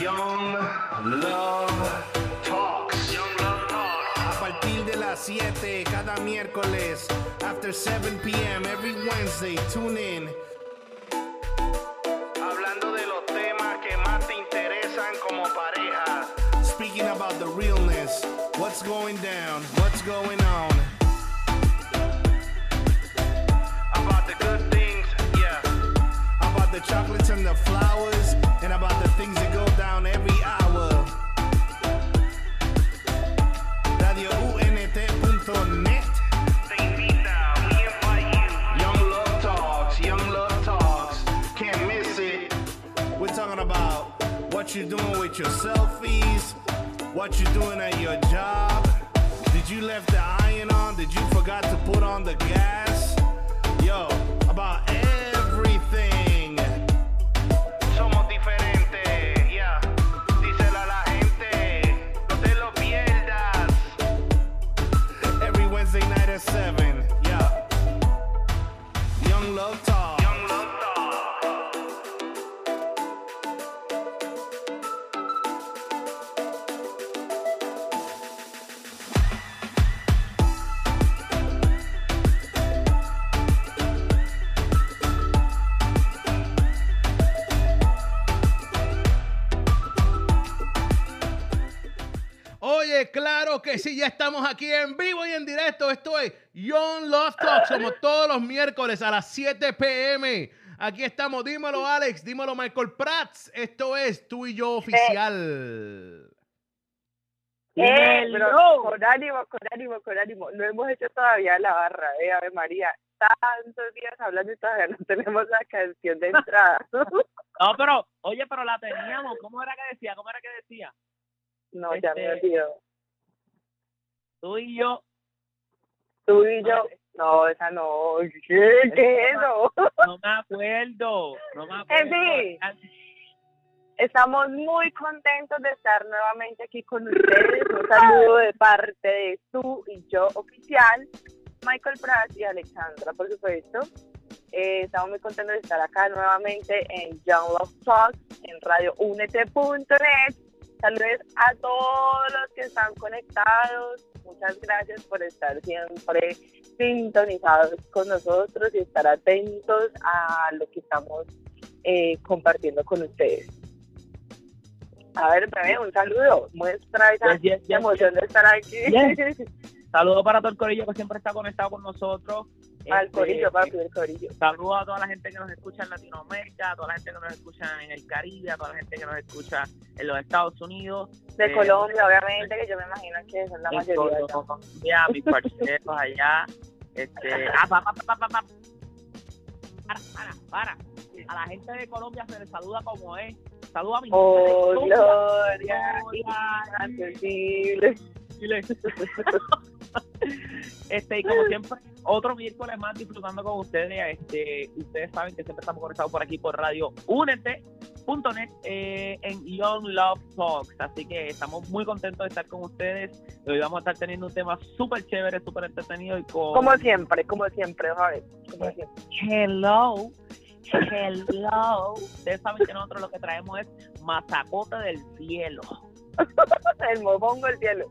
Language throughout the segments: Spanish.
Young Love Talks. Young Love Talks. A partir de las 7 cada miércoles. After 7 p.m. every Wednesday. Tune in. Hablando de los temas que más te interesan como pareja. Speaking about the realness. What's going down? What's going on? About the good things, yeah. About the chocolates and the flowers. And about the things that go what you're doing with your selfies, what you're doing at your job. Did you left the iron on? Did you forgot to put on the gas? Yo, about everything. Claro que sí, ya estamos aquí en vivo y en directo. Esto es Young Love Talk. Somos todos los miércoles a las 7 pm. Aquí estamos. Dímelo, Alex. Dímelo, Michael Prats. Esto es tú y yo oficial. Eh, pero con ánimo, con ánimo, con ánimo. No hemos hecho todavía la barra, eh, Ave María. Tantos días hablando y todavía no tenemos la canción de entrada. No, pero, oye, pero la teníamos. ¿Cómo era que decía? ¿Cómo era que decía? no, ya me Este- olvidó. Tú y yo. Tú y yo. No, esa no. ¿Qué, es eso? No me acuerdo. No me acuerdo. En fin. Estamos muy contentos de estar nuevamente aquí con ustedes. Un saludo de parte de tú y yo oficial, Michael Pratt y Alexandra, por supuesto. Eh, estamos muy contentos de estar acá nuevamente en Young Love Talk, en radiounete.net. Saludos a todos los que están conectados. Muchas gracias por estar siempre sintonizados con nosotros y estar atentos a lo que estamos eh, compartiendo con ustedes. A ver, bebé, un saludo. Muestra esa Yes, yes, yes, emoción de estar aquí. Yes. Saludos para todo el corillo que siempre está conectado con nosotros. Al Este, corillo, papi, el corillo. Saludos a toda la gente que nos escucha en Latinoamérica, a toda la gente que nos escucha en el Caribe, a toda la gente que nos escucha en los Estados Unidos. De Eh, Colombia, obviamente, que yo me imagino que son la mayoría. Colombia, mis parceros allá. Este, ah, pa, pa, pa, pa, pa. Para, para, para. A la gente de Colombia se les saluda como es. Saluda a mi Oh, gloria, Gloria. Chile. Este, y como siempre, otro miércoles más disfrutando con ustedes. Este, ustedes saben que siempre estamos conectados por aquí por radio Únete.net eh, en Young Love Talks. Así que estamos muy contentos de estar con ustedes. Hoy vamos a estar teniendo un tema súper chévere, súper entretenido y con. Como siempre, como siempre, Javier. Como siempre. Hello. Hello. Ustedes saben que nosotros lo que traemos es mazacote del cielo. El mofongo del cielo.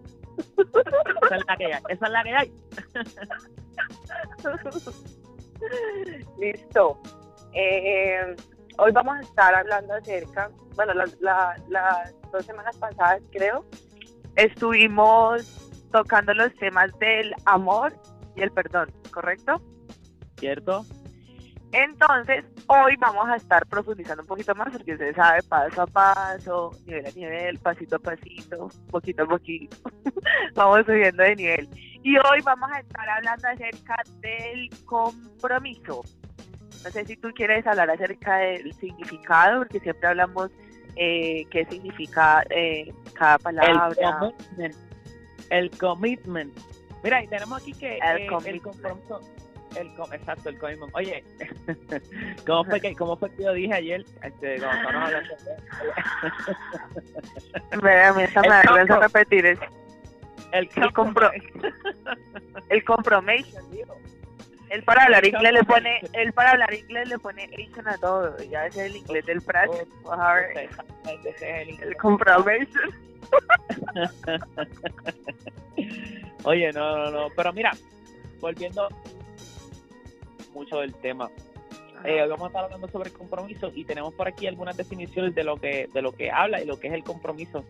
Esa es la que hay. Esa es la que hay. Listo. Eh, hoy vamos a estar hablando acerca, bueno, la- la- las dos semanas pasadas creo, estuvimos tocando los temas del amor y el perdón, ¿correcto? ¿Cierto? Entonces, hoy vamos a estar profundizando un poquito más porque usted sabe paso a paso, nivel a nivel, pasito a pasito, poquito a poquito. vamos subiendo de nivel. Y hoy vamos a estar hablando acerca del compromiso. No sé si tú quieres hablar acerca del significado, porque siempre hablamos eh, qué significa eh, cada El palabra. commitment. El commitment. Mira, y tenemos aquí que El eh, el commitment. compromiso. El, exacto, el commitment. Oye, ¿cómo fue, que, ¿cómo fue que yo dije ayer? Este, cuando estábamos hablando de- a mí esa me da repetir eso. el, El compro- El compromiso, digo. Él para hablar inglés le pone, él para hablar inglés le pone Asian a todo. Ya ese es el inglés del Prat. Oh, el el compromiso. Oye, no, no, no. Pero mira, volviendo mucho del tema. Eh, hoy vamos a estar hablando sobre el compromiso y tenemos por aquí algunas definiciones de lo que de lo que habla y lo que es el compromiso.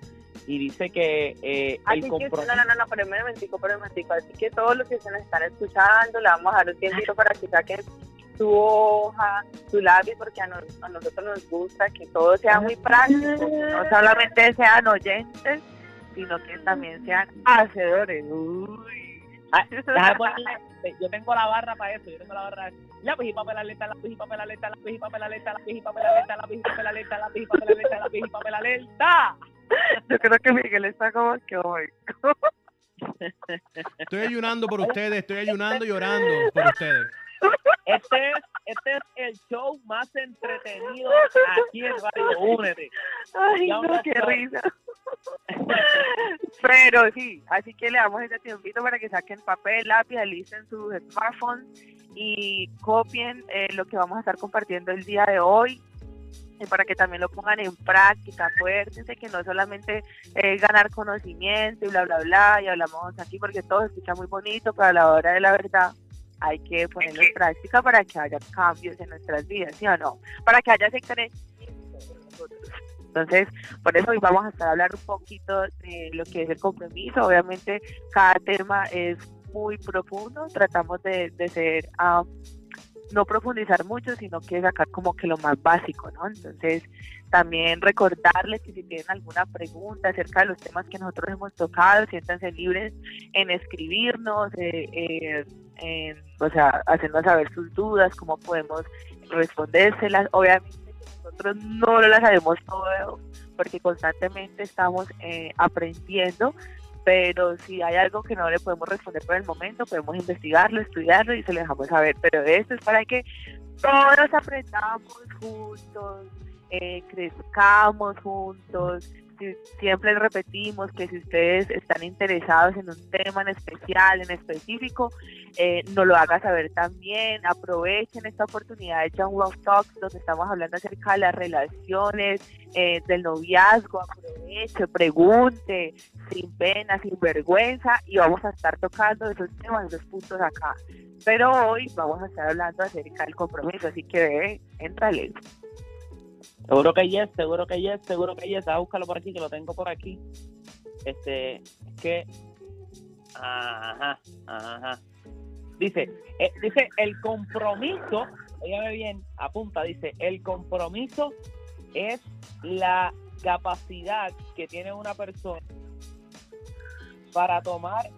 Y dice que eh, el que, compromiso... no, no, no, no, pero un momentico, pero un momentico. Así que todos los que se nos están escuchando, le vamos a dar un tiempito para que saquen su hoja, su lápiz, porque a, nos- a nosotros nos gusta que todo sea muy práctico, que no solamente sean oyentes, sino que también sean hacedores. Uy. Ah, déjame ponerle- yo tengo la barra para eso, yo tengo la barra lápiz y papel alerta, lápiz y papel alerta, lápiz y papel alerta, lápiz y papel alerta, lápiz y papel alerta, lápiz y papel alerta, lápiz y papel alerta. Yo creo que Miguel está como que hoy. Estoy ayunando por ustedes, estoy ayunando y orando por ustedes. Este es, este es el show más entretenido aquí en Radio Únete. Ay, no, qué risa. Pero sí, así que le damos ese tiempito para que saquen papel, lápiz, alisten sus smartphones y copien eh, lo que vamos a estar compartiendo el día de hoy. Y para que también lo pongan en práctica, acuérdense que no solamente es ganar conocimiento y bla, bla, bla, y hablamos aquí porque todo se escucha muy bonito, pero a la hora de la verdad hay que ponerlo en práctica para que haya cambios en nuestras vidas, ¿sí o no? Para que haya nosotros. Entonces, por eso hoy vamos a estar a hablar un poquito de lo que es el compromiso. Obviamente, cada tema es muy profundo. Tratamos de, de ser, ah, no profundizar mucho, sino que sacar como que lo más básico, ¿no? Entonces, también recordarles que si tienen alguna pregunta acerca de los temas que nosotros hemos tocado, siéntanse libres en escribirnos, eh, eh, en, o sea, hacernos saber sus dudas, cómo podemos respondérselas. Obviamente nosotros no las sabemos todo porque constantemente estamos eh, aprendiendo, pero si hay algo que no le podemos responder por el momento, podemos investigarlo, estudiarlo y se lo dejamos saber. Pero esto es para que todos aprendamos juntos, eh, crezcamos juntos. Si- siempre repetimos que si ustedes están interesados en un tema en especial, en específico, eh, nos lo haga saber también. Aprovechen esta oportunidad de John Love Talks, donde estamos hablando acerca de las relaciones, eh, del noviazgo. Aproveche, pregunte, sin pena, sin vergüenza, y vamos a estar tocando esos temas, esos puntos acá. Pero hoy vamos a estar hablando acerca del compromiso, así que ve, éntrale. Seguro que yes, seguro que yes, seguro que yes. A búscalo por aquí, que lo tengo por aquí. Este, es que. Ajá, ajá. Dice, eh, dice, el compromiso, óyame bien, apunta, dice, el compromiso es la capacidad que tiene una persona para tomar.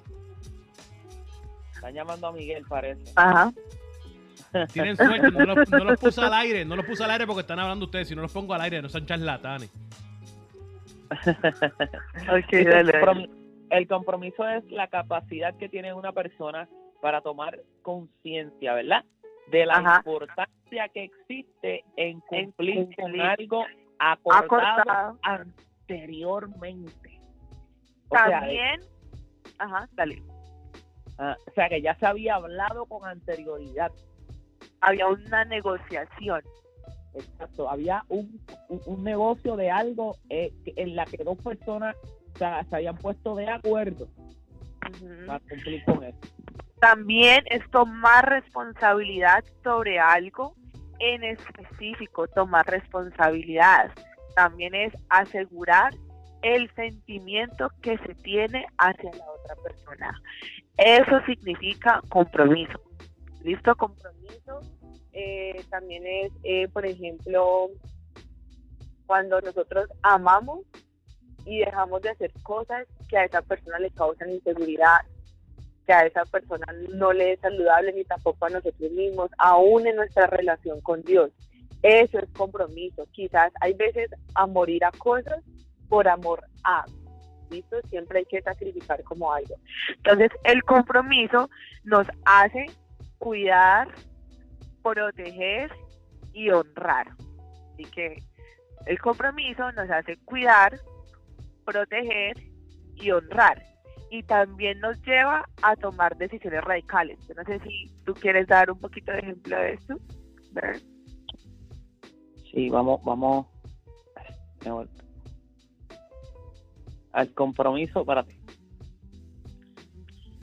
Están llamando a Miguel, parece. Ajá. Tienen suerte, no los, no los puse al aire, no los puse al aire porque están hablando ustedes. Si no los pongo al aire, no son charlatanes. Ok, Dice, dale, el, dale. compromi- el compromiso es la capacidad que tiene una persona para tomar conciencia, ¿verdad? De la Ajá. importancia que existe en cumplir con cumplir. algo acordado Acordado. anteriormente. O sea, También, ajá, dale. ah, o sea, que ya se había hablado con anterioridad. Había una negociación. Exacto, había un, un, un negocio de algo eh, en la que dos personas o sea, se habían puesto de acuerdo para cumplir con eso. También es tomar responsabilidad sobre algo en específico, tomar responsabilidad. También es asegurar el sentimiento que se tiene hacia la otra persona. Eso significa compromiso. ¿Listo? Compromiso eh, también es, eh, por ejemplo, cuando nosotros amamos y dejamos de hacer cosas que a esa persona le causan inseguridad, que a esa persona no le es saludable ni tampoco a nosotros mismos, aún en nuestra relación con Dios. Eso es compromiso. Quizás hay veces a morir a cosas por amor a. ¿Listo? Siempre hay que sacrificar como algo. Entonces, el compromiso nos hace cuidar, proteger y honrar. Así que el compromiso nos hace cuidar, proteger y honrar. y también nos lleva a tomar decisiones radicales. Yo no sé si tú quieres dar un poquito de ejemplo de esto. Sí, vamos, vamos al compromiso para.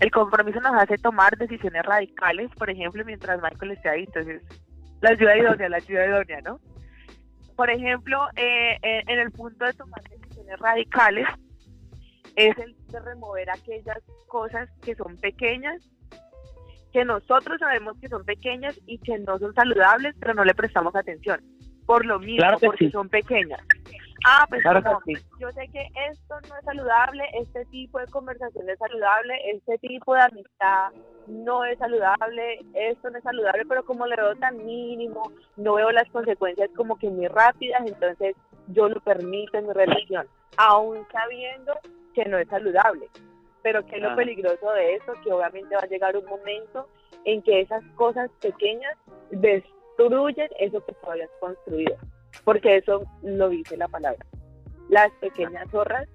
El compromiso nos hace tomar decisiones radicales, por ejemplo, mientras Michael esté ahí, entonces la ayuda idónea, la ayuda idónea, ¿no? Por ejemplo, eh, eh, en el punto de tomar decisiones radicales, es el de remover aquellas cosas que son pequeñas, que nosotros sabemos que son pequeñas y que no son saludables, pero no le prestamos atención. Por lo mismo, porque son pequeñas. Ah, pues yo sé que esto no es saludable, este tipo de conversación es saludable, este tipo de amistad no es saludable, esto no es saludable, pero como le veo tan mínimo, no veo las consecuencias como que muy rápidas, entonces yo lo permito en mi relación, aún sabiendo que no es saludable. Pero que es lo peligroso de eso, que obviamente va a llegar un momento en que esas cosas pequeñas destruyen eso que tú habías construido porque eso lo dice la palabra. Las pequeñas zorras,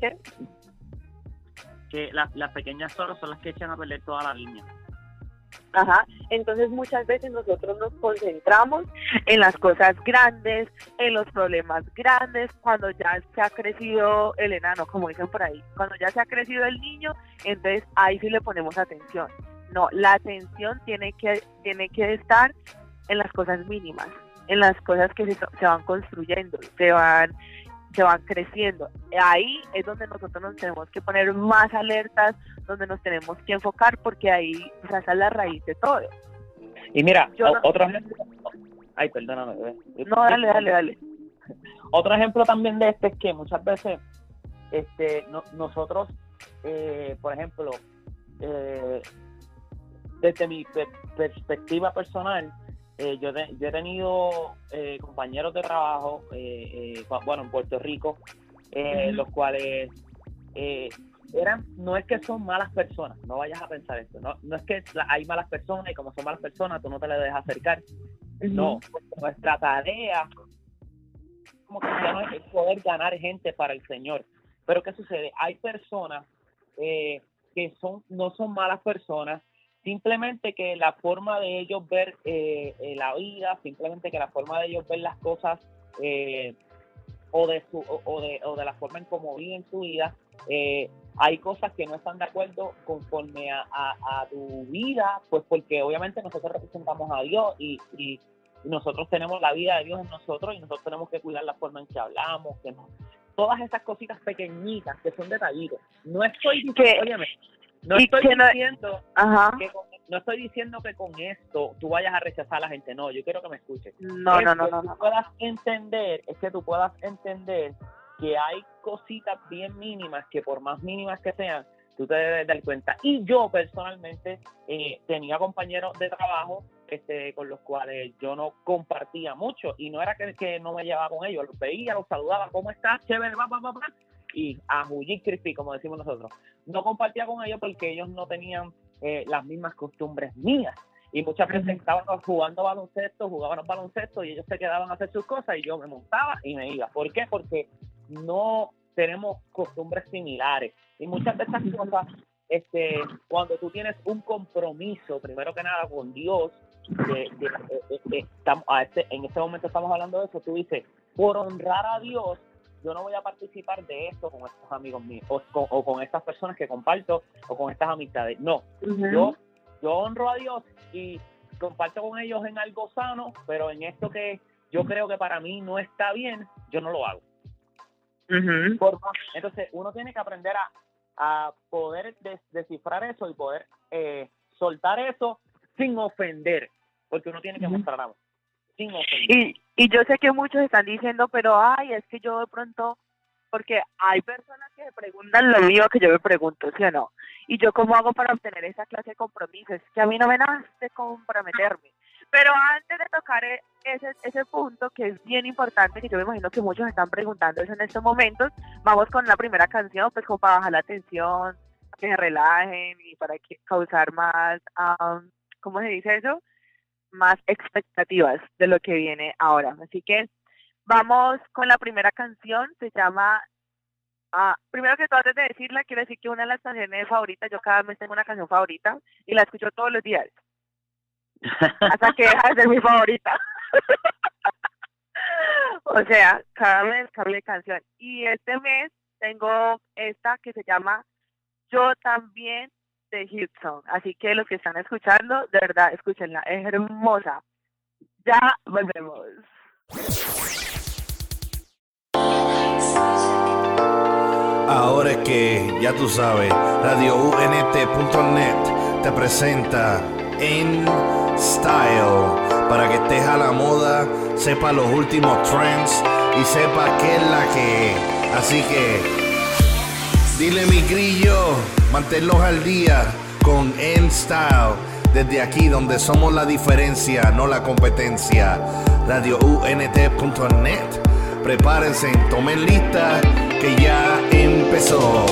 ¿qué? Que las, pequeñas zorras son las que echan a perder toda la línea. Ajá, entonces muchas veces nosotros nos concentramos en las cosas grandes, en los problemas grandes, cuando ya se ha crecido el enano, como dicen por ahí, cuando ya se ha crecido el niño, entonces ahí sí le ponemos atención. No, la atención tiene que, tiene que estar en las cosas mínimas, en las cosas que se, van construyendo, se van se van creciendo. Ahí es donde nosotros nos tenemos que poner más alertas, donde nos tenemos que enfocar, porque ahí o es la raíz de todo. Y mira, otro ejemplo. Ay, perdóname. No, dale, dale, dale. Otro ejemplo también de este es que muchas veces este, nosotros, eh, por ejemplo, eh, desde mi perspectiva personal, eh, yo, he tenido eh, compañeros de trabajo, eh, bueno, en Puerto Rico, los cuales eran, no es que son malas personas, no vayas a pensar esto, no, no es que hay malas personas y como son malas personas tú no te le dejas acercar. No, nuestra tarea como que no es poder ganar gente para el Señor. Pero ¿qué sucede? Hay personas que son no son malas personas, simplemente que la forma de ellos ver eh, eh, la vida, simplemente que la forma de ellos ver las cosas eh, o, de su, o, de, o de la forma en cómo viven su vida, hay cosas que no están de acuerdo conforme a, a, tu vida, pues porque obviamente nosotros representamos a Dios y, y, nosotros tenemos la vida de Dios en nosotros y nosotros tenemos que cuidar la forma en que hablamos, que no, todas esas cositas pequeñitas que son detallitos. No estoy diciendo, no estoy diciendo que con, no estoy diciendo que con esto tú vayas a rechazar a la gente, no, yo quiero que me escuches. No, no, no, no, tú puedas entender, es que tú puedas entender que hay cositas bien mínimas que por más mínimas que sean, tú te debes dar cuenta. Y yo personalmente eh, tenía compañeros de trabajo este, con los cuales yo no compartía mucho y no era que, que no me llevaba con ellos, los veía, los saludaba, ¿cómo estás? Chévere, va, va, va, va y a Julli Crispy, como decimos nosotros. No compartía con ellos porque ellos no tenían eh, las mismas costumbres mías. Y muchas veces estaban jugando baloncesto, jugaban baloncesto y ellos se quedaban a hacer sus cosas y yo me montaba y me iba. ¿Por qué? Porque no tenemos costumbres similares. Y muchas de estas cosas, este, cuando tú tienes un compromiso, primero que nada con Dios, de, estamos, a este, en este momento estamos hablando de eso, tú dices, por honrar a Dios, yo no voy a participar de esto con estos amigos míos o con, estas personas que comparto o con estas amistades. No, yo, yo honro a Dios y comparto con ellos en algo sano, pero en esto que yo creo que para mí no está bien, yo no lo hago. entonces, uno tiene que aprender a, a poder descifrar eso y poder eh, soltar eso sin ofender, porque uno tiene que mostrar amor. Y, y yo sé que muchos están diciendo, pero ay, es que yo de pronto, porque hay personas que se preguntan lo mío que yo me pregunto, ¿sí o no? Y yo cómo hago para obtener esa clase de compromisos, que a mí no me nace comprometerme. Pero antes de tocar e, ese, ese punto que es bien importante, que yo me imagino que muchos están preguntando eso en estos momentos, vamos con la primera canción, pues como para bajar la tensión, que se relajen y para que, causar más, um, ¿cómo se dice eso? Más expectativas de lo que viene ahora. Así que vamos con la primera canción, se llama Ah, primero que todo, antes de decirla, quiero decir que una de las canciones favoritas, yo cada mes tengo una canción favorita y la escucho todos los días. Hasta que deja de ser mi favorita. o sea, cada mes cambio de canción. Y este mes tengo esta que se llama Yo también de. Así que los que están escuchando, de verdad, escúchenla. Es hermosa. Ya volvemos. Ahora es que, ya tú sabes, radiount.net te presenta En Style para que estés a la moda, sepa los últimos trends y sepa qué es la que es. Así que, dile mi grillo, manténlos al día con En Style. Desde aquí donde somos la diferencia, no la competencia. radiount.net Prepárense, tomen lista, que ya empezó.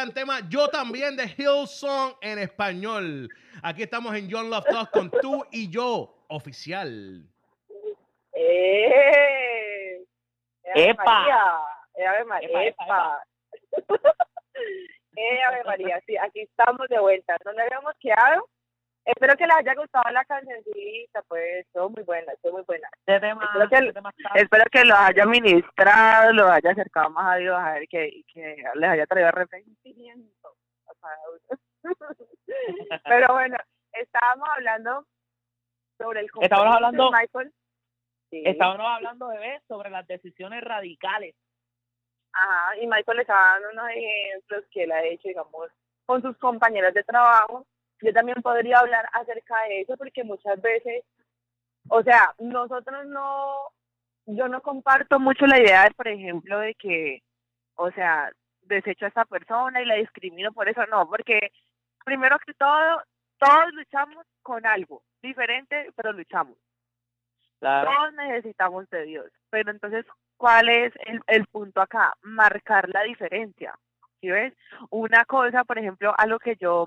Gran tema, yo también de Hillsong en español. Aquí estamos en John Love Talk con tú y yo, oficial. ¡Eh! ¡Eh, ¡Epa! María! ¡Eh, Ave María! Epa, epa, ¡Epa! ¡Eh, Ave María! Sí, aquí estamos de vuelta. ¿Dónde habíamos quedado? Espero que les haya gustado la cancioncita, pues, estuvo muy buena, estuvo muy buena. Este tema, Espero que- Espero que los haya ministrado, los haya acercado más a Dios, a ver que, que les haya traído arrepentimiento uno. Pero bueno, estábamos hablando sobre el Estábamos hablando- de Michael. Sí. Estábamos hablando, bebé, sobre las decisiones radicales. Ajá, y Michael le estaba dando unos ejemplos que él ha hecho, digamos, con sus compañeros de trabajo. Yo también podría hablar acerca de eso porque muchas veces, o sea, nosotros no, yo no comparto mucho la idea, de, por ejemplo, de que, o sea, desecho a esta persona y la discrimino por eso, no, porque primero que todo, todos luchamos con algo diferente, pero luchamos Claro. todos necesitamos de Dios. Pero entonces, ¿cuál es el, el punto acá? Marcar la diferencia. ¿Sí ves? Una cosa, por ejemplo, algo que yo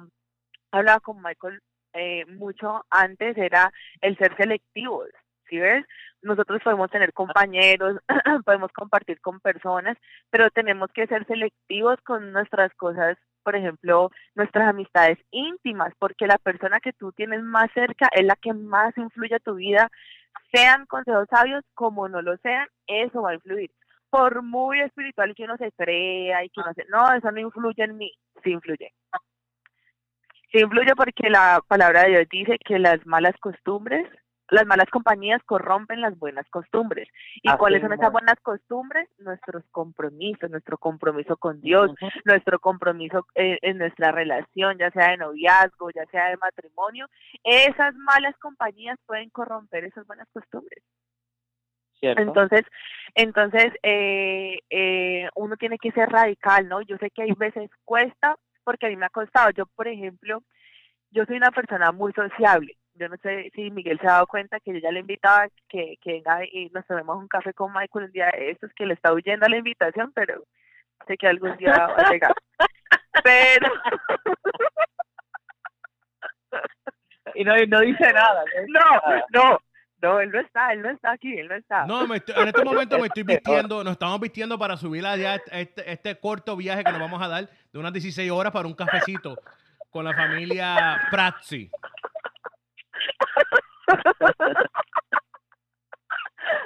hablaba con Michael eh, mucho antes era el ser selectivos. ¿Sí ves? Nosotros podemos tener compañeros, podemos compartir con personas, pero tenemos que ser selectivos con nuestras cosas, por ejemplo, nuestras amistades íntimas, porque la persona que tú tienes más cerca es la que más influye a tu vida, sean consejos sabios como no lo sean, eso va a influir. Por muy espiritual que uno se crea y que uno se... No, eso no influye en mí, sí influye. Sí influye porque la palabra de Dios dice que las malas costumbres, las malas compañías corrompen las buenas costumbres. ¿Y Así cuáles son esas es. buenas costumbres? Nuestros compromisos, nuestro compromiso con Dios, nuestro compromiso eh, en nuestra relación, ya sea de noviazgo, ya sea de matrimonio, esas malas compañías pueden corromper esas buenas costumbres. ¿Cierto? Entonces, entonces eh, eh, uno tiene que ser radical, ¿no? Yo sé que hay veces cuesta, porque a mí me ha costado. Yo, por ejemplo, yo soy una persona muy sociable. Yo no sé si Miguel se ha dado cuenta que yo ya le invitaba que, que venga y nos tomemos un café con Michael un día de estos, que le está huyendo a la invitación, pero sé que algún día va a llegar. Pero, y no, no dice nada. no, no, no, él no está, él no está aquí, él no está. No, me estoy- en este momento me estoy vistiendo, nos estamos vistiendo para subir allá este, este corto viaje que nos vamos a dar de unas 16 horas para un cafecito con la familia Prazzi.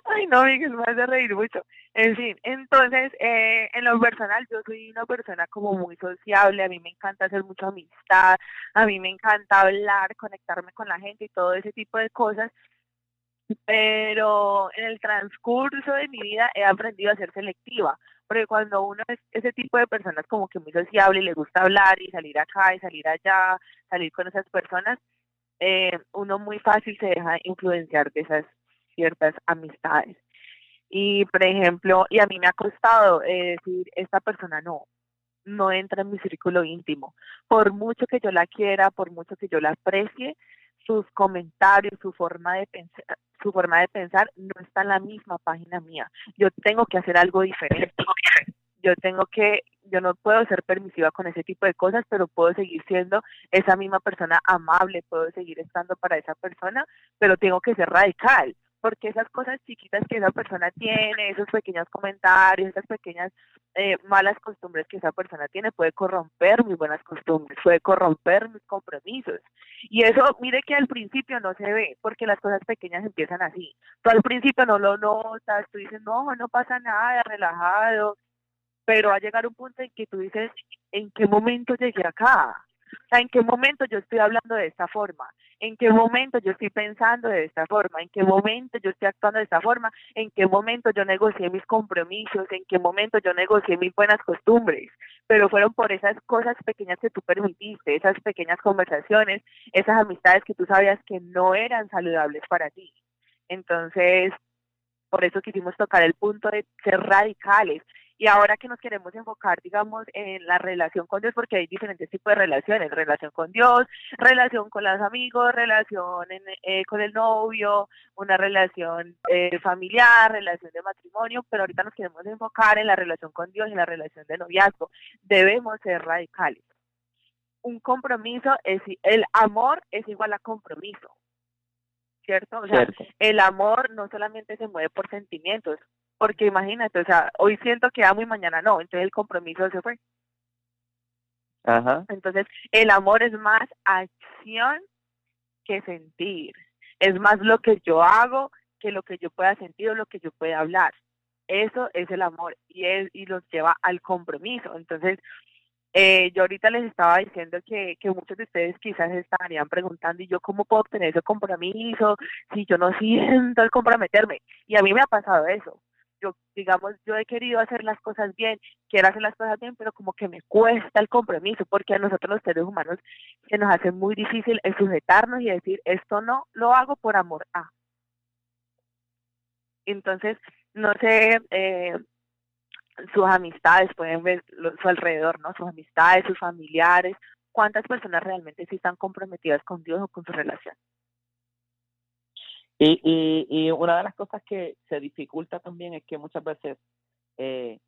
Ay, no, Miguel, me hace reír mucho. En fin, entonces, eh, en lo personal, yo soy una persona como muy sociable, a mí me encanta hacer mucha amistad, a mí me encanta hablar, conectarme con la gente y todo ese tipo de cosas, pero en el transcurso de mi vida he aprendido a ser selectiva, porque cuando uno es ese tipo de personas como que muy sociable y le gusta hablar y salir acá y salir allá, salir con esas personas, eh, uno muy fácil se deja influenciar de esas ciertas amistades. Y, por ejemplo, y a mí me ha costado eh, decir, esta persona no, no entra en mi círculo íntimo. Por mucho que yo la quiera, por mucho que yo la aprecie, sus comentarios, su forma de pensar, su forma de pensar no está en la misma página mía. Yo tengo que hacer algo diferente. Yo tengo que, yo no puedo ser permisiva con ese tipo de cosas, pero puedo seguir siendo esa misma persona amable, puedo seguir estando para esa persona, pero tengo que ser radical porque esas cosas chiquitas que esa persona tiene, esos pequeños comentarios, esas pequeñas eh, malas costumbres que esa persona tiene, puede corromper mis buenas costumbres, puede corromper mis compromisos. Y eso, mire que al principio no se ve, porque las cosas pequeñas empiezan así. Tú al principio no lo notas, tú dices, no, no pasa nada, relajado, pero va a llegar un punto en que tú dices, ¿en qué momento llegué acá? O sea, ¿en qué momento yo estoy hablando de esta forma? ¿En qué momento yo estoy pensando de esta forma? ¿En qué momento yo estoy actuando de esta forma? ¿En qué momento yo negocié mis compromisos? ¿En qué momento yo negocié mis buenas costumbres? Pero fueron por esas cosas pequeñas que tú permitiste, esas pequeñas conversaciones, esas amistades que tú sabías que no eran saludables para ti. Entonces, por eso quisimos tocar el punto de ser radicales y ahora que nos queremos enfocar, digamos, en la relación con Dios, porque hay diferentes tipos de relaciones, relación con Dios, relación con los amigos, relación eh, con el novio, una relación eh, familiar, relación de matrimonio, pero ahorita nos queremos enfocar en la relación con Dios en la relación de noviazgo. Debemos ser radicales. Un compromiso es, el amor es igual a compromiso. ¿Cierto? O sea, el amor no solamente se mueve por sentimientos, porque imagínate, o sea, hoy siento que amo y mañana no, entonces el compromiso se fue. Ajá. Entonces, el amor es más acción que sentir. Es más lo que yo hago que lo que yo pueda sentir o lo que yo pueda hablar. Eso es el amor y, es, y los lleva al compromiso. Entonces, eh, yo ahorita les estaba diciendo que, que muchos de ustedes quizás estarían preguntando, ¿y yo cómo puedo obtener ese compromiso si yo no siento el comprometerme? Y a mí me ha pasado eso yo, digamos, yo he querido hacer las cosas bien, quiero hacer las cosas bien, pero como que me cuesta el compromiso, porque a nosotros los seres humanos se nos hace muy difícil el sujetarnos y decir, esto no lo hago por amor a. Entonces, no sé, eh, sus amistades, pueden ver su alrededor, ¿no? Sus amistades, sus familiares, cuántas personas realmente sí están comprometidas con Dios o con su relación. Y, y, y una de las cosas que se dificulta también es que muchas veces eh,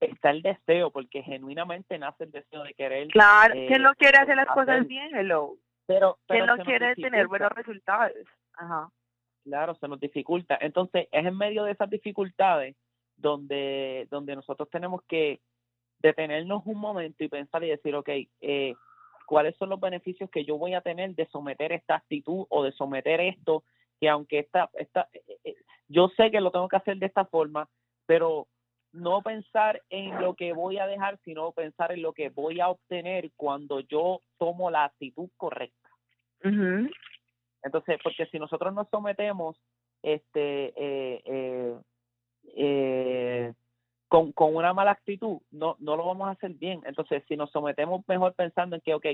está el deseo, porque genuinamente nace el deseo de querer. Claro, eh, ¿quién no quiere hacer las cosas bien? Hello. Pero, ¿Quién no quiere tener buenos resultados? Ajá. Claro, se nos dificulta. Entonces, es en medio de esas dificultades donde, donde nosotros tenemos que detenernos un momento y pensar y decir, ok, eh, ¿cuáles son los beneficios que yo voy a tener de someter esta actitud o de someter esto que aunque esta, esta, eh, eh, yo sé que lo tengo que hacer de esta forma, pero no pensar en lo que voy a dejar, sino pensar en lo que voy a obtener cuando yo tomo la actitud correcta. Entonces, porque si nosotros nos sometemos este, eh, con, con, una mala actitud, no, no lo vamos a hacer bien. Entonces, si nos sometemos mejor pensando en que, ok,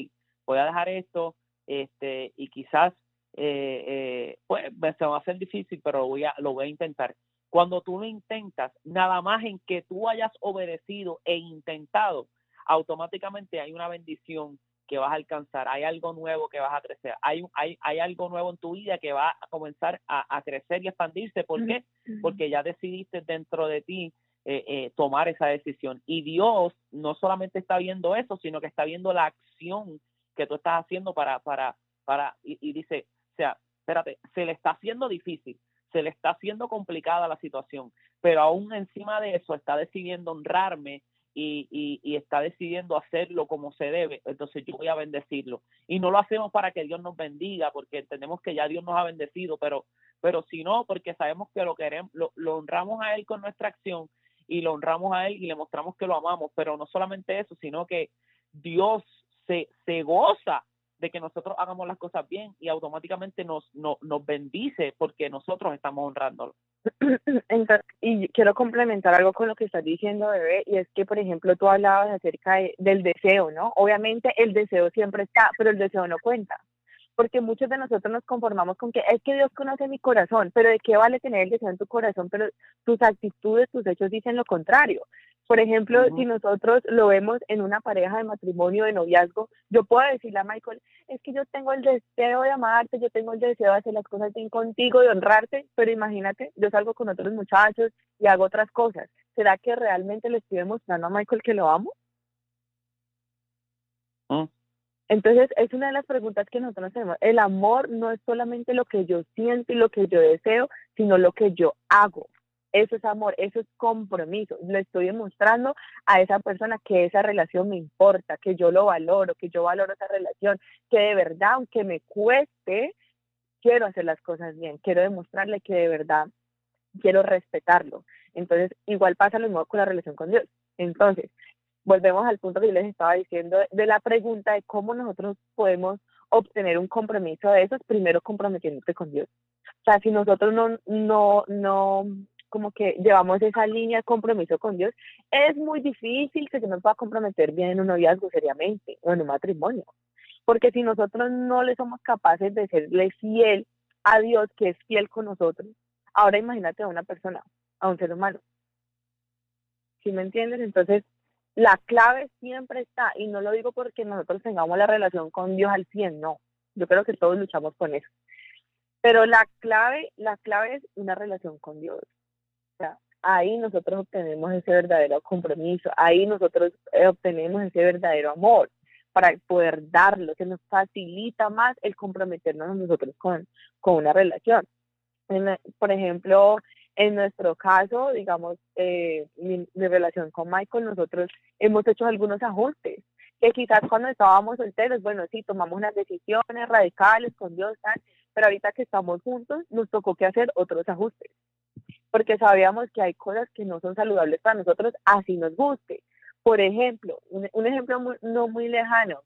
voy a dejar esto este, y quizás eh, eh, pues se va a hacer difícil, pero voy, a, lo voy a intentar. Cuando tú lo intentas, nada más en que tú hayas obedecido e intentado, automáticamente hay una bendición que vas a alcanzar, hay algo nuevo que vas a crecer, hay, hay, hay algo nuevo en tu vida que va a comenzar a, crecer y expandirse. ¿Por qué? Porque ya decidiste dentro de ti eh, eh, tomar esa decisión. Y Dios no solamente está viendo eso, sino que está viendo la acción que tú estás haciendo para, para, para, y dice, sea, espérate, se le está haciendo difícil, se le está haciendo complicada la situación, pero aún encima de eso está decidiendo honrarme y, está decidiendo hacerlo como se debe, entonces yo voy a bendecirlo. Y no lo hacemos para que Dios nos bendiga, porque entendemos que ya Dios nos ha bendecido, pero, pero si no, porque sabemos que lo queremos, lo, honramos a Él con nuestra acción y lo honramos a Él y le mostramos que lo amamos, pero no solamente eso, sino que Dios se goza de que nosotros hagamos las cosas bien y automáticamente nos, nos bendice porque nosotros estamos honrándolo. y quiero complementar algo con lo que estás diciendo, bebé, y es que, por ejemplo, tú hablabas acerca del deseo, ¿no? Obviamente el deseo siempre está, pero el deseo no cuenta. Porque muchos de nosotros nos conformamos con que es que Dios conoce mi corazón, pero ¿de qué vale tener el deseo en tu corazón? Pero tus actitudes, tus hechos dicen lo contrario Por ejemplo, si nosotros lo vemos en una pareja de matrimonio, de noviazgo, yo puedo decirle a Michael, es que yo tengo el deseo de amarte, yo tengo el deseo de hacer las cosas bien contigo, de honrarte, pero imagínate, yo salgo con otros muchachos y hago otras cosas. ¿Será que realmente le estoy demostrando a Michael que lo amo? Mm. Entonces, es una de las preguntas que nosotros tenemos. El amor no es solamente lo que yo siento y lo que yo deseo, sino lo que yo hago. Eso es amor, eso es compromiso. Le estoy demostrando a esa persona que esa relación me importa, que yo lo valoro, que yo valoro esa relación, que de verdad, aunque me cueste, quiero hacer las cosas bien, quiero demostrarle que de verdad quiero respetarlo. Entonces, igual pasa lo mismo con la relación con Dios. Entonces, volvemos al punto que yo les estaba diciendo de la pregunta de cómo nosotros podemos obtener un compromiso de esos, primero comprometiéndote con Dios. O sea, si nosotros no, no, no, como que llevamos esa línea de compromiso con Dios, es muy difícil que se nos pueda comprometer bien en un noviazgo seriamente o en un matrimonio. Porque si nosotros no le somos capaces de serle fiel a Dios, que es fiel con nosotros, ahora imagínate a una persona, a un ser humano. ¿Sí me entiendes? Entonces, la clave siempre está, y no lo digo porque nosotros tengamos la relación con Dios al 100, no. Yo creo que todos luchamos con eso. Pero la clave, la clave es una relación con Dios. Ahí nosotros obtenemos ese verdadero compromiso, ahí nosotros eh, obtenemos ese verdadero amor para poder darlo, que nos facilita más el comprometernos nosotros con, con una relación. Por ejemplo, en nuestro caso, digamos, eh, mi, relación con Michael, nosotros hemos hecho algunos ajustes, que quizás cuando estábamos solteros, bueno, sí, tomamos unas decisiones radicales con Dios, pero ahorita que estamos juntos, nos tocó que hacer otros ajustes, porque sabíamos que hay cosas que no son saludables para nosotros, así nos guste. Por ejemplo, un, un ejemplo muy- no muy lejano,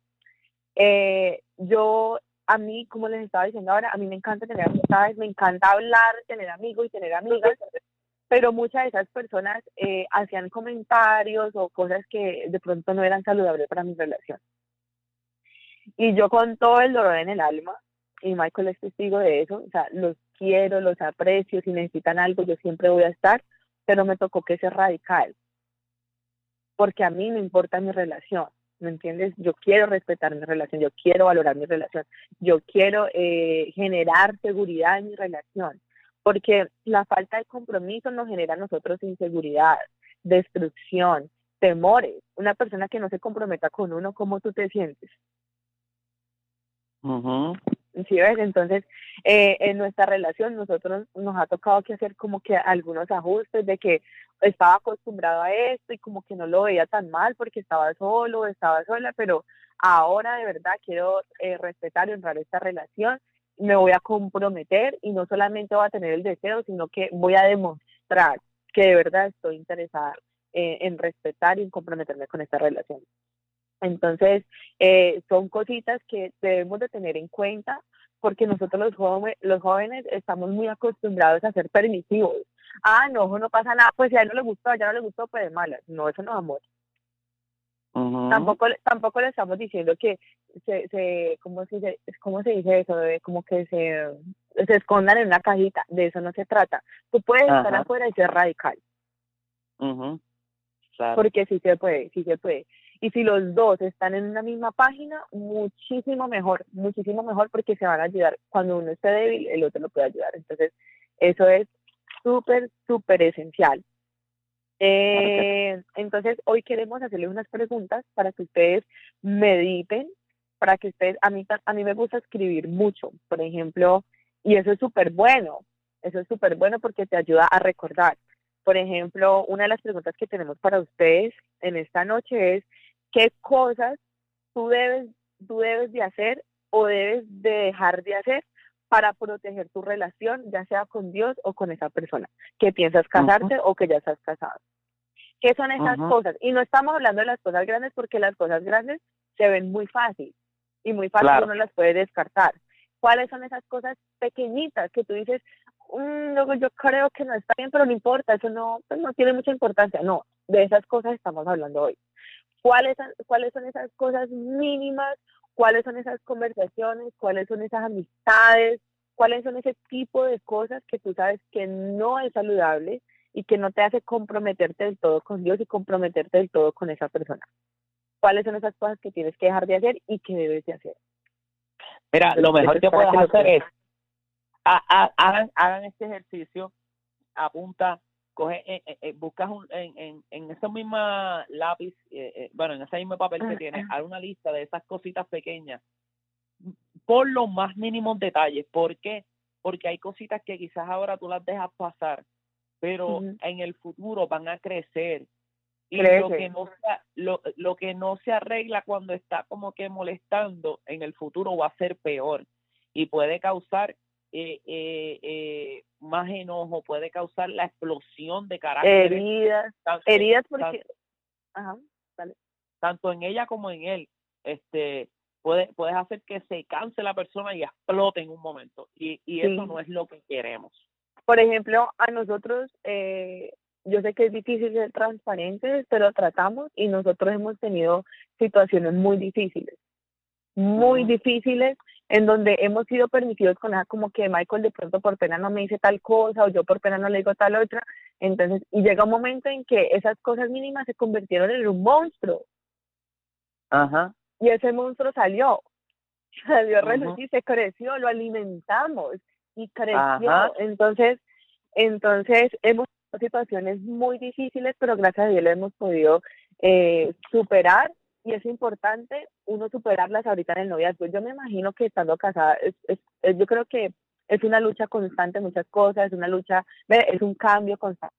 eh, yo, a mí, como les estaba diciendo ahora, a mí me encanta tener amistades, me encanta hablar, tener amigos y tener amigas, pero muchas de esas personas eh, hacían comentarios o cosas que de pronto no eran saludables para mi relación. Y yo con todo el dolor en el alma, y Michael es testigo de eso, o sea, los quiero, los aprecio, si necesitan algo yo siempre voy a estar, pero me tocó que ser radical, porque a mí me importa mi relación, ¿me entiendes? Yo quiero respetar mi relación, yo quiero valorar mi relación, yo quiero eh, generar seguridad en mi relación, porque la falta de compromiso nos genera a nosotros inseguridad, destrucción, temores. Una persona que no se comprometa con uno, ¿cómo tú te sientes? Ujú. ¿Sí ves? Entonces, eh, en nuestra relación nosotros nos ha tocado que hacer como que algunos ajustes de que estaba acostumbrado a esto y como que no lo veía tan mal porque estaba solo, estaba sola, pero ahora de verdad quiero eh, respetar y honrar esta relación, me voy a comprometer y no solamente voy a tener el deseo, sino que voy a demostrar que de verdad estoy interesada eh, en respetar y en comprometerme con esta relación. Entonces, eh, son cositas que debemos de tener en cuenta porque nosotros los, jóvenes, los jóvenes estamos muy acostumbrados a ser permisivos. Ah, no, no pasa nada, pues si a él no le gustó, a ella no le gustó, pues de malas. No, eso no es amor. Ujú. Tampoco, le- tampoco le estamos diciendo que se, se ¿cómo, se, cómo se dice eso? De como que se, se escondan en una cajita. De eso no se trata. Tú puedes estar afuera y ser radical. Claro. porque sí se puede, sí se puede. Y si los dos están en una misma página, muchísimo mejor, muchísimo mejor porque se van a ayudar. Cuando uno esté débil, el otro lo puede ayudar. Entonces, eso es súper, súper esencial. Eh, entonces, hoy queremos hacerles unas preguntas para que ustedes mediten, para que ustedes, a mí, a mí me gusta escribir mucho, por ejemplo, y eso es súper bueno, eso es súper bueno porque te ayuda a recordar. Por ejemplo, una de las preguntas que tenemos para ustedes en esta noche es, ¿qué cosas tú debes, tú debes de hacer o debes de dejar de hacer para proteger tu relación, ya sea con Dios o con esa persona que piensas casarte o que ya estás casado? ¿Qué son esas cosas? Y no estamos hablando de las cosas grandes porque las cosas grandes se ven muy fácil y muy fácil Claro. uno las puede descartar. ¿Cuáles son esas cosas pequeñitas que tú dices, "Mm, luego yo creo que no está bien, pero no importa, eso no, pues no tiene mucha importancia? No, de esas cosas estamos hablando hoy. ¿Cuáles, son- ¿Cuáles son esas cosas mínimas? ¿Cuáles son esas conversaciones? ¿Cuáles son esas amistades? ¿Cuáles son ese tipo de cosas que tú sabes que no es saludable y que no te hace comprometerte del todo con Dios y comprometerte del todo con esa persona. ¿Cuáles son esas cosas que tienes que dejar de hacer y que debes de hacer? Mira, lo mejor que puedes que hacer es hagan, hagan este ejercicio, apunta, coge, eh, eh, eh, buscas un, en, en, en ese mismo lápiz, eh, eh, bueno, en ese mismo papel que Ah, tienes, ah. haz una lista de esas cositas pequeñas por los más mínimos detalles. ¿Por qué? Porque hay cositas que quizás ahora tú las dejas pasar, pero en el futuro van a crecer. Y lo que, no se, lo, lo que no se arregla cuando está como que molestando, en el futuro va a ser peor y puede causar eh, eh, eh, más enojo, puede causar la explosión de carácter Heridas, tanto, heridas porque... Ajá. tanto en ella como en él. Este, puede, puedes hacer que se canse la persona y explote en un momento. Y, y eso Sí. no es lo que queremos. Por ejemplo, a nosotros, eh, yo sé que es difícil ser transparentes, pero tratamos y nosotros hemos tenido situaciones muy difíciles, muy difíciles, en donde hemos sido permitidos con esa como que Michael de pronto por pena no me dice tal cosa o yo por pena no le digo tal otra. Entonces, y llega un momento en que esas cosas mínimas se convirtieron en un monstruo Ajá. y ese monstruo salió, salió a se creció, lo alimentamos y creció. Ajá. Entonces, entonces hemos tenido situaciones muy difíciles, pero gracias a Dios lo hemos podido eh, superar y es importante uno superarlas ahorita en el noviazgo. Yo me imagino que estando casada, es, yo creo que es una lucha constante, muchas cosas, es una lucha, es un cambio constante.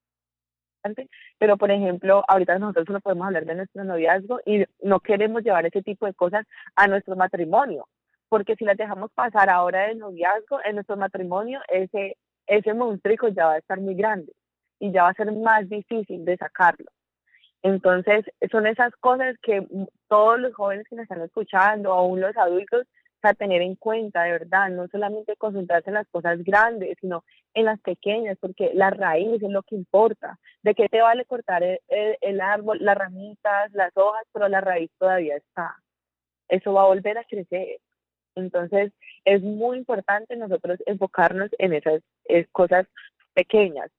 Pero, por ejemplo, ahorita nosotros no podemos hablar de nuestro noviazgo y no queremos llevar ese tipo de cosas a nuestro matrimonio, porque si las dejamos pasar ahora del noviazgo, en nuestro matrimonio, ese, ese monstruo ya va a estar muy grande y ya va a ser más difícil de sacarlo. Entonces, son esas cosas que todos los jóvenes que nos están escuchando, aún los adultos, a tener en cuenta, de verdad, no solamente concentrarse en las cosas grandes, sino en las pequeñas, porque la raíz es lo que importa. ¿De qué te vale cortar el, el- el árbol, las ramitas, las hojas, pero la raíz todavía está? Eso va a volver a crecer. Entonces, es muy importante nosotros enfocarnos en esas cosas pequeñas.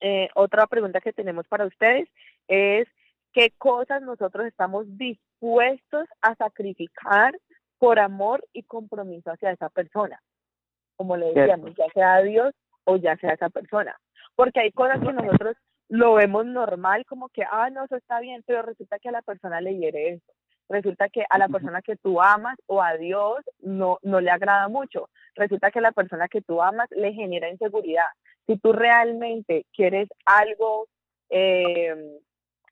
Eh, otra pregunta que tenemos para ustedes es, ¿qué cosas nosotros estamos dispuestos a sacrificar por amor y compromiso hacia esa persona? Como le decíamos, ya sea a Dios o ya sea esa persona. Porque hay cosas que nosotros lo vemos normal, como que, ah, no, eso está bien, pero resulta que a la persona le hiere eso. Resulta que a la persona que tú amas o a Dios no, no le agrada mucho. Resulta que a la persona que tú amas le genera inseguridad. Si tú realmente quieres algo, eh,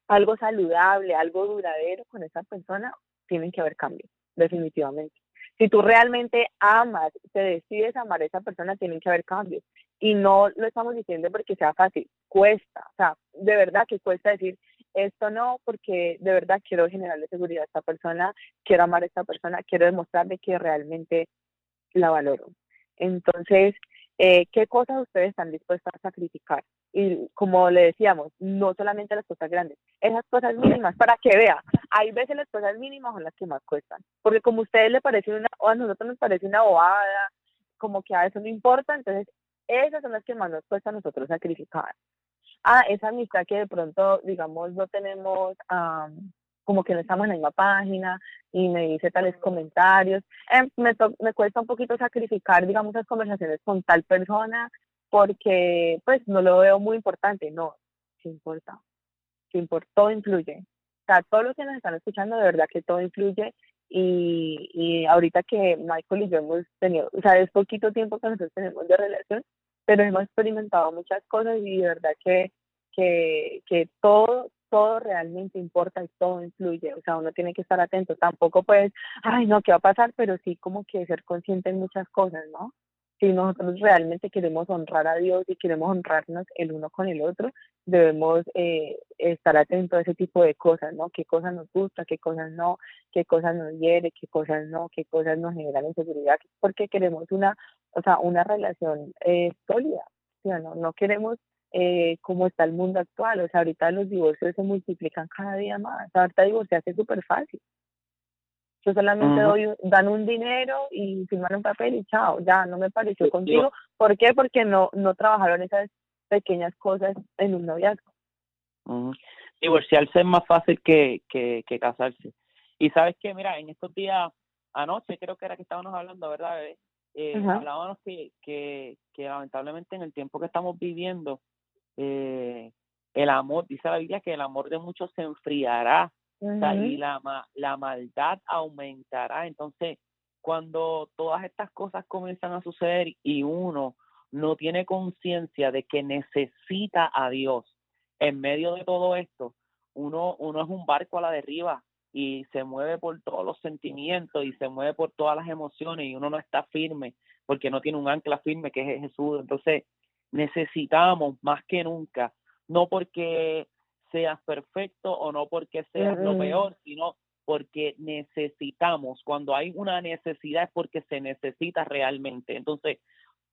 algo saludable, algo duradero con esa persona, tienen que haber cambios, definitivamente. Si tú realmente amas, te decides amar a esa persona, tienen que haber cambios. Y no lo estamos diciendo porque sea fácil, cuesta. O sea, de verdad que cuesta decir esto no, porque de verdad quiero generarle seguridad a esta persona, quiero amar a esta persona, quiero demostrarle que realmente la valoro. Entonces, eh, ¿qué cosas ustedes están dispuestos a sacrificar? Y como le decíamos, no solamente las cosas grandes, esas cosas mínimas, para que vea, hay veces las cosas mínimas son las que más cuestan, porque como a ustedes le parece una, o a nosotros nos parece una bobada, como que a eso no importa, entonces esas son las que más nos cuesta a nosotros sacrificar. Ah, esa amistad que de pronto, digamos, no tenemos, am, como que no estamos en la misma página y me dice tales comentarios, eh, me, to- me cuesta un poquito sacrificar, digamos, las conversaciones con tal persona porque, pues, no lo veo muy importante. No, sí importa. Sí importa, todo influye. O sea, todos los que nos están escuchando, de verdad que todo influye. Y, y ahorita que Michael y yo hemos tenido, o sea, es poquito tiempo que nosotros tenemos de relación, pero hemos experimentado muchas cosas y de verdad que, que, que todo, todo realmente importa y todo influye. O sea, uno tiene que estar atento. Tampoco pues, ay, no, ¿qué va a pasar? Pero sí como que ser consciente en muchas cosas, ¿no? Si nosotros realmente queremos honrar a Dios y queremos honrarnos el uno con el otro, debemos eh, estar atentos a ese tipo de cosas, ¿no? ¿Qué cosas nos gusta, qué cosas no, qué cosas nos hiere, qué cosas no, qué cosas nos generan inseguridad? Porque queremos una, o sea, una relación eh, sólida, ¿sí o no? No queremos eh, como está el mundo actual, o sea, ahorita los divorcios se multiplican cada día más, ahorita divorciarse es súper fácil. Yo solamente Ujú. doy, dan un dinero y firman un papel y chao, ya no me pareció Sí, contigo. ¿Por qué? Porque no, no trabajaron esas, pequeñas cosas en un noviazgo. Divorciarse es más fácil que, que, que casarse. Y sabes que, mira, en estos días, anoche creo que era que estábamos hablando, ¿verdad? bebé? Eh, hablábamos que, que, que lamentablemente en el tiempo que estamos viviendo, eh, el amor, dice la Biblia que el amor de muchos se enfriará o sea, y la, la maldad aumentará. Entonces, cuando todas estas cosas comienzan a suceder y uno no tiene conciencia de que necesita a Dios en medio de todo esto, uno, uno es un barco a la deriva y se mueve por todos los sentimientos y se mueve por todas las emociones y uno no está firme porque no tiene un ancla firme que es Jesús. Entonces, necesitamos más que nunca, no porque seas perfecto o no porque seas lo peor, sino porque necesitamos. Cuando hay una necesidad es porque se necesita realmente. Entonces,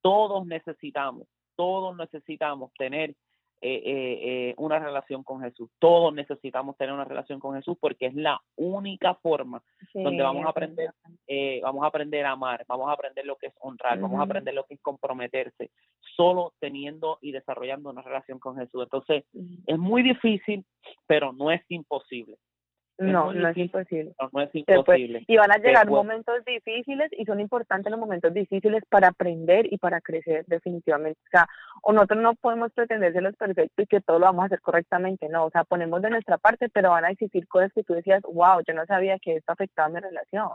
todos necesitamos, todos necesitamos tener eh, eh, eh, una relación con Jesús. Todos necesitamos tener una relación con Jesús porque es la única forma donde vamos a aprender, eh, vamos a aprender a amar, vamos a aprender lo que es honrar, vamos a aprender lo que es comprometerse, solo teniendo y desarrollando una relación con Jesús. Entonces, es muy difícil, pero no es imposible. No, no es imposible. No, no es imposible. Y van a llegar momentos difíciles y son importantes los momentos difíciles para aprender y para crecer definitivamente. O sea, o nosotros no podemos pretender ser los perfectos y que todo lo vamos a hacer correctamente, no. O sea, ponemos de nuestra parte, pero van a existir cosas que tú decías, wow, yo no sabía que esto afectaba mi relación.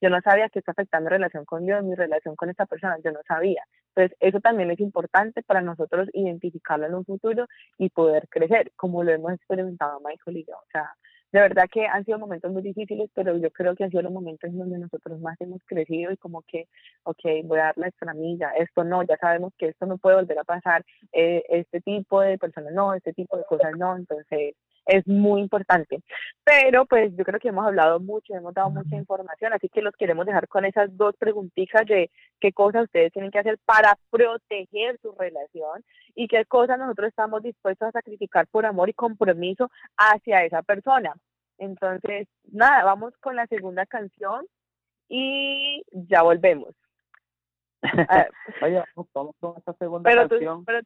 Yo no sabía que esto afectaba mi relación con Dios, mi relación con esta persona, yo no sabía. Entonces, eso también es importante para nosotros identificarlo en un futuro y poder crecer, como lo hemos experimentado Michael y yo. O sea, de verdad que han sido momentos muy difíciles, pero yo creo que han sido los momentos en donde nosotros más hemos crecido y como que, ok, voy a dar la extra milla, esto no, ya sabemos que esto no puede volver a pasar, eh, este tipo de personas no, este tipo de cosas no, entonces es muy importante. Pero pues yo creo que hemos hablado mucho, hemos dado mucha información, así que los queremos dejar con esas dos preguntitas de qué cosas ustedes tienen que hacer para proteger su relación y qué cosas nosotros estamos dispuestos a sacrificar por amor y compromiso hacia esa persona. Entonces, nada, vamos con la segunda canción y ya volvemos. Ah, Oye, vamos con esta segunda pero tú, canción. pero,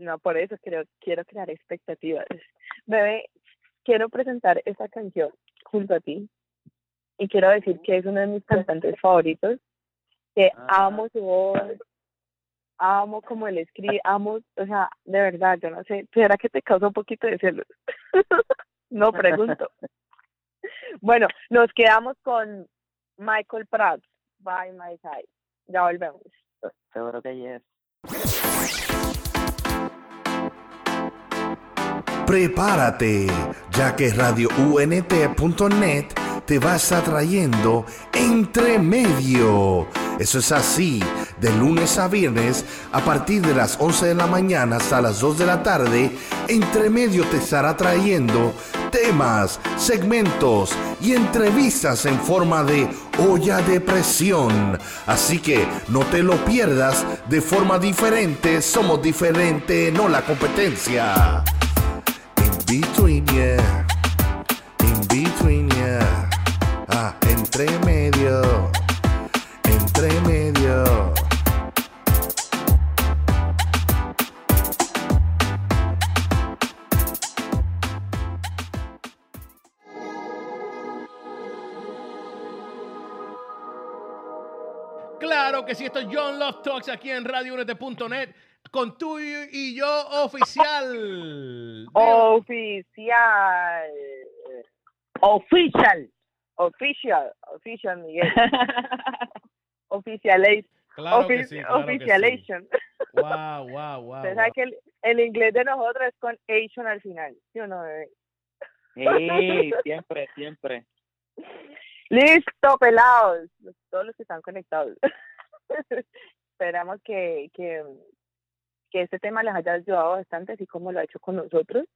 no, por eso quiero, quiero crear expectativas. Bebé, quiero presentar esta canción junto a ti y quiero decir que es uno de mis cantantes favoritos, que Ah. amo su voz, amo como él escribe, amo, o sea, de verdad, yo no sé, ¿será que te causa un poquito de celos? no pregunto. bueno, nos quedamos con Michael Pratt, By My Side. Ya volvemos. Seguro que yes. Prepárate, ya que radiount.net te va a estar trayendo entre medio. Eso es así, de lunes a viernes, a partir de las 11 de la mañana hasta las 2 de la tarde, entre medio te estará trayendo temas, segmentos y entrevistas en forma de olla de presión. Así que no te lo pierdas de forma diferente, somos diferente, no la competencia. Between, yeah. In between, yeah. Ah, entre medio. Entre medio. Claro que sí, esto es John Love Talks aquí en radiounete.net con tú y yo oficial. Oh. Oficial. Official. Official. Official, Miguel. Oficialation. Claro que Ofi- sí, claro que sí. Wow, wow, wow. Usted sabe que el, el inglés de nosotros es con Asian al final. ¿Sí o no, bebé? Sí, siempre, siempre. Listo, pelados. Todos los que están conectados. Esperamos que, que, que este tema les haya ayudado bastante, así como lo ha hecho con nosotros.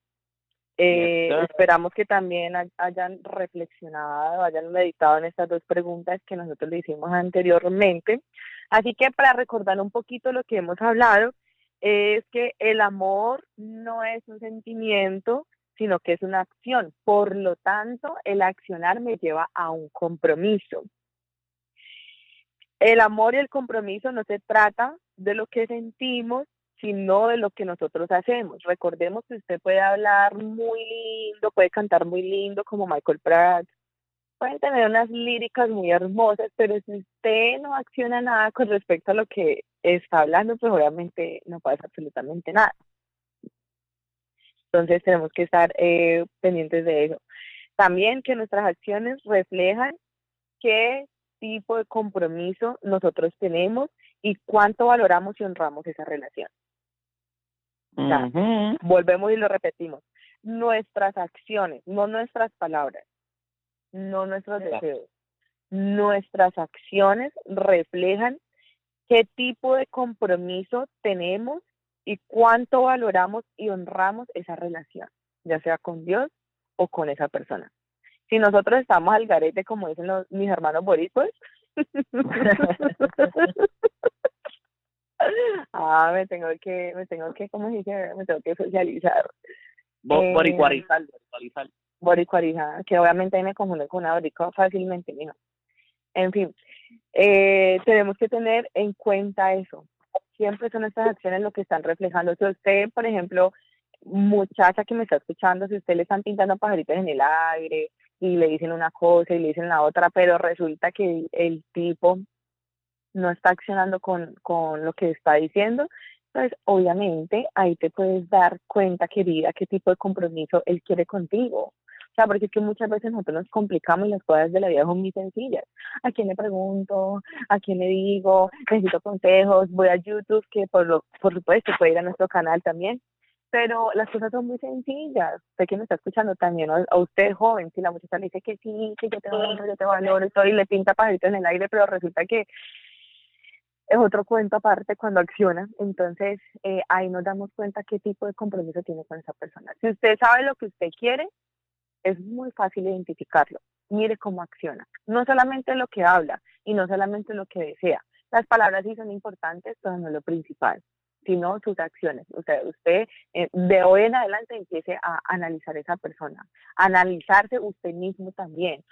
Eh, esperamos que también hay- hayan reflexionado, hayan meditado en estas dos preguntas que nosotros le hicimos anteriormente. Así que para recordar un poquito lo que hemos hablado, es que el amor no es un sentimiento, sino que es una acción. Por lo tanto, el accionar me lleva a un compromiso. El amor y el compromiso no se trata de lo que sentimos, sino de lo que nosotros hacemos. Recordemos que usted puede hablar muy lindo, puede cantar muy lindo como Michael Pratt, pueden tener unas líricas muy hermosas, pero si usted no acciona nada con respecto a lo que está hablando, pues obviamente no pasa absolutamente nada. Entonces tenemos que estar eh, pendientes de eso. También que nuestras acciones reflejan qué tipo de compromiso nosotros tenemos y cuánto valoramos y honramos esa relación. Volvemos y lo repetimos. Nuestras acciones, no nuestras palabras, no nuestros deseos. Nuestras acciones reflejan qué tipo de compromiso tenemos y cuánto valoramos y honramos esa relación, ya sea con Dios o con esa persona. Si nosotros estamos al garete, como dicen los, mis hermanos boricuas, ah, me tengo que, me tengo que, ¿cómo se dice? Me tengo que socializar. Eh, boricuarizar, boricuarizar. Boricuarizar, que obviamente me confunden con una boricua fácilmente, mija. En fin, eh, tenemos que tener en cuenta eso. Siempre son estas acciones lo que están reflejando. Si usted, por ejemplo, muchacha que me está escuchando, si usted le están pintando pajaritos en el aire y le dicen una cosa y le dicen la otra, pero resulta que el tipo no está accionando con, con lo que está diciendo, pues obviamente ahí te puedes dar cuenta, querida, qué tipo de compromiso él quiere contigo. O sea, porque es que muchas veces nosotros nos complicamos y las cosas de la vida son muy sencillas. ¿A quién le pregunto? ¿A quién le digo? Necesito consejos. Voy a YouTube, que por, lo, por supuesto puede ir a nuestro canal también. Pero las cosas son muy sencillas. Usted que me está escuchando también, a usted joven, si la muchacha le dice que sí, que yo te valoro, yo te valoro, y le pinta pajaritos en el aire, pero resulta que es otro cuento aparte cuando acciona. Entonces, eh, ahí nos damos cuenta qué tipo de compromiso tiene con esa persona. Si usted sabe lo que usted quiere, es muy fácil identificarlo. Mire cómo acciona. No solamente lo que habla y no solamente lo que desea. Las palabras sí son importantes, pero no lo principal, sino sus acciones. O sea, usted eh, de hoy en adelante empiece a analizar esa persona, analizarse usted mismo también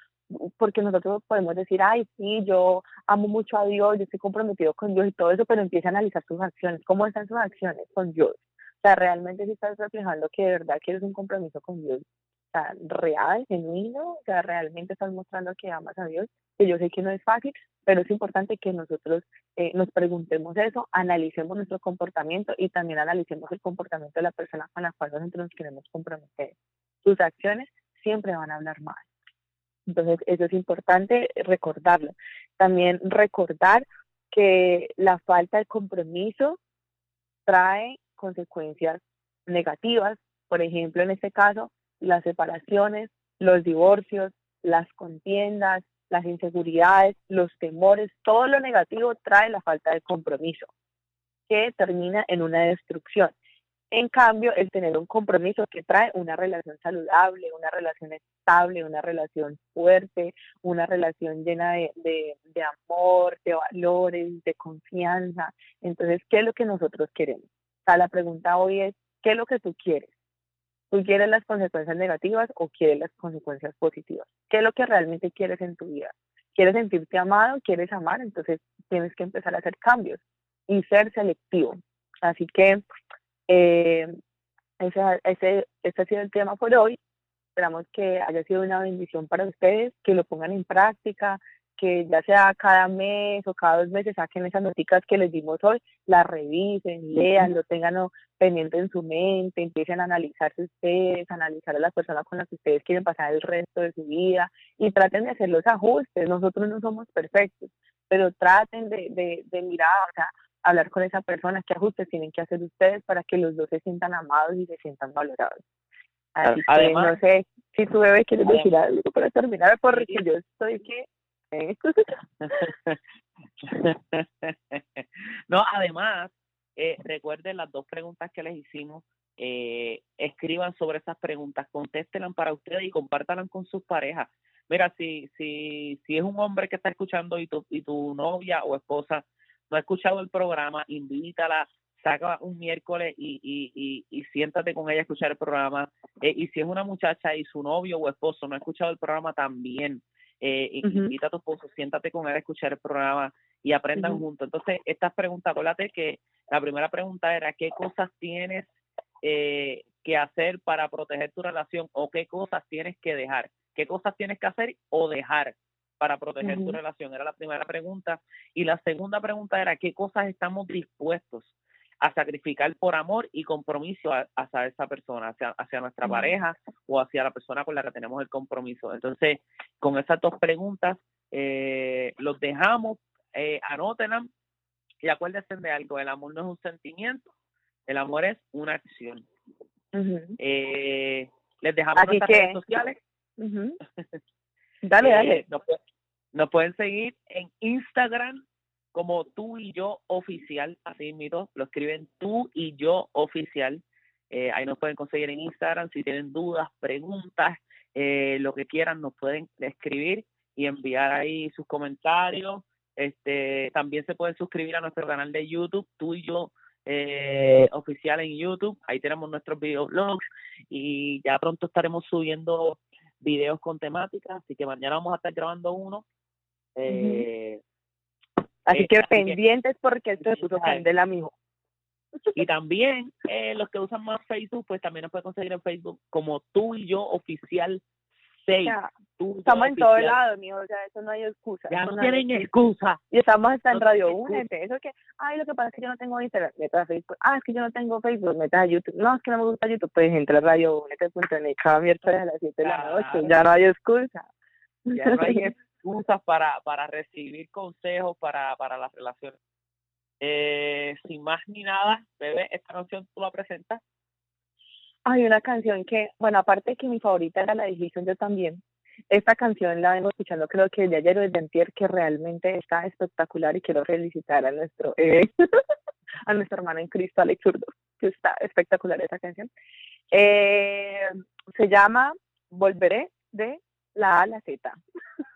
porque nosotros podemos decir, ay, sí, yo amo mucho a Dios, yo estoy comprometido con Dios y todo eso, pero empiece a analizar sus acciones, cómo están sus acciones con Dios. O sea, realmente si estás reflejando que de verdad quieres un compromiso con Dios, sea, real, genuino, o sea, realmente estás mostrando que amas a Dios, que yo sé que no es fácil, pero es importante que nosotros eh, nos preguntemos eso, analicemos nuestro comportamiento y también analicemos el comportamiento de la persona con la cual nosotros nos queremos comprometer. Sus acciones siempre van a hablar mal. Entonces, eso es importante recordarlo. También recordar que la falta de compromiso trae consecuencias negativas. Por ejemplo, en este caso, las separaciones, los divorcios, las contiendas, las inseguridades, los temores, todo lo negativo trae la falta de compromiso, que termina en una destrucción. En cambio, el tener un compromiso que trae una relación saludable, una relación estable, una relación fuerte, una relación llena de, de, amor, de valores, de confianza. Entonces, ¿qué es lo que nosotros queremos? O sea, la pregunta hoy es, ¿qué es lo que tú quieres? ¿Tú quieres las consecuencias negativas o quieres las consecuencias positivas? ¿Qué es lo que realmente quieres en tu vida? ¿Quieres sentirte amado? ¿Quieres amar? Entonces tienes que empezar a hacer cambios y ser selectivo. Así que eh, ese, ese, ese ha sido el tema por hoy. Esperamos que haya sido una bendición para ustedes, que lo pongan en práctica, que ya sea cada mes o cada dos meses saquen esas noticias que les dimos hoy, las revisen, lean, lo tengan pendiente en su mente, empiecen a analizarse ustedes, analizar a las personas con las que ustedes quieren pasar el resto de su vida y traten de hacer los ajustes. Nosotros no somos perfectos, pero traten de, de, de mirar, o sea, hablar con esa persona, qué ajustes tienen que hacer ustedes para que los dos se sientan amados y se sientan valorados. Así que no sé si tu bebé quiere decir algo para terminar, porque yo estoy que no, además, eh, recuerden las dos preguntas que les hicimos. Eh, escriban sobre esas preguntas, contéstenlas para ustedes y compártanlas con sus parejas. Mira, si, si, si es un hombre que está escuchando y tu, y tu novia o esposa no ha escuchado el programa, invítala, saca un miércoles y, y, y, siéntate con ella a escuchar el programa. Eh, y si es una muchacha y su novio o esposo no ha escuchado el programa, también eh, invita a tu esposo, siéntate con él a escuchar el programa y aprendan Ujú. juntos. Entonces, estas preguntas, acuérdate que la primera pregunta era, ¿qué cosas tienes eh, que hacer para proteger tu relación o qué cosas tienes que dejar? ¿Qué cosas tienes que hacer o dejar para proteger tu relación? Era la primera pregunta. Y la segunda pregunta era, ¿qué cosas estamos dispuestos a sacrificar por amor y compromiso hacia esa persona, hacia, hacia nuestra pareja o hacia la persona con la que tenemos el compromiso? Entonces, con esas dos preguntas, eh, los dejamos, eh, anótenlas y acuérdense de algo, el amor no es un sentimiento, el amor es una acción. Eh, les dejamos Así nuestras que- redes sociales. Dale, Eh, dale. nos, pu- nos pueden seguir en Instagram como tú y yo oficial, así mismo, lo escriben tú y yo oficial. Eh, ahí nos pueden conseguir en Instagram si tienen dudas, preguntas, eh, lo que quieran, nos pueden escribir y enviar ahí sus comentarios. Este, también se pueden suscribir a nuestro canal de YouTube, tú y yo eh, oficial en YouTube. Ahí tenemos nuestros videoblogs y ya pronto estaremos subiendo videos con temáticas, así que mañana vamos a estar grabando uno. Eh, Así eh, que así que- pendientes porque esto Pendientes. candela, mijo. y también eh, los que usan más Facebook, pues también nos pueden conseguir en Facebook como tú y yo oficial 6. Ya, Tú y yo estamos en todo oficial. lado, mijo. O sea, eso no hay excusa. Ya no tienen excusa. excusa. Y estamos hasta en Radio excusa. Únete. Eso que, ay, lo que pasa es que yo no tengo Instagram, metas a Facebook. Ah, es que yo no tengo Facebook, metas a YouTube. No, es que no me gusta YouTube, pues entra a Radio Únete.net cada miércoles a las 7 de la noche. Ya no hay excusa. Ya no hay excusas para, para recibir consejos para, para las relaciones. Eh, sin más ni nada, bebé, esta canción tú la presentas. Hay una canción que, bueno, aparte de que mi favorita era la de yo también. Esta canción la vengo escuchando creo que de ayer o desde antier, que realmente está espectacular y quiero felicitar a nuestro eh, a nuestro hermano en Cristo, Alex Zurdo, que está espectacular esa canción. Eh, se llama Volveré de la A a la Z.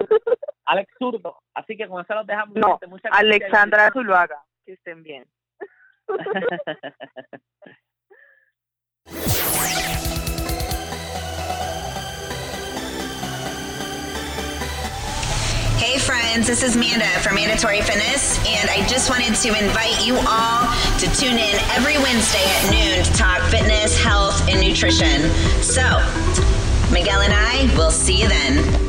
Alex Zurdo. Así que con eso los dejamos. No, gente. Muchas gracias. Alexandra Zuluaga. Que estén bien. Hey friends, this is Manda from Mandatory Fitness, and I just wanted to invite you all to tune in every Wednesday at noon to talk fitness, health, and nutrition. So, Miguel and I will see you then.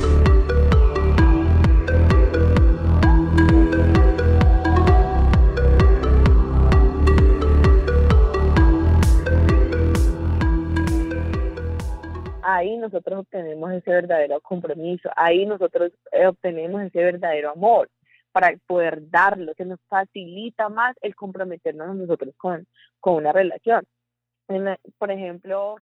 ahí nosotros obtenemos ese verdadero compromiso, ahí nosotros eh, obtenemos ese verdadero amor para poder darlo, que nos facilita más el comprometernos nosotros con, con una relación. Por ejemplo,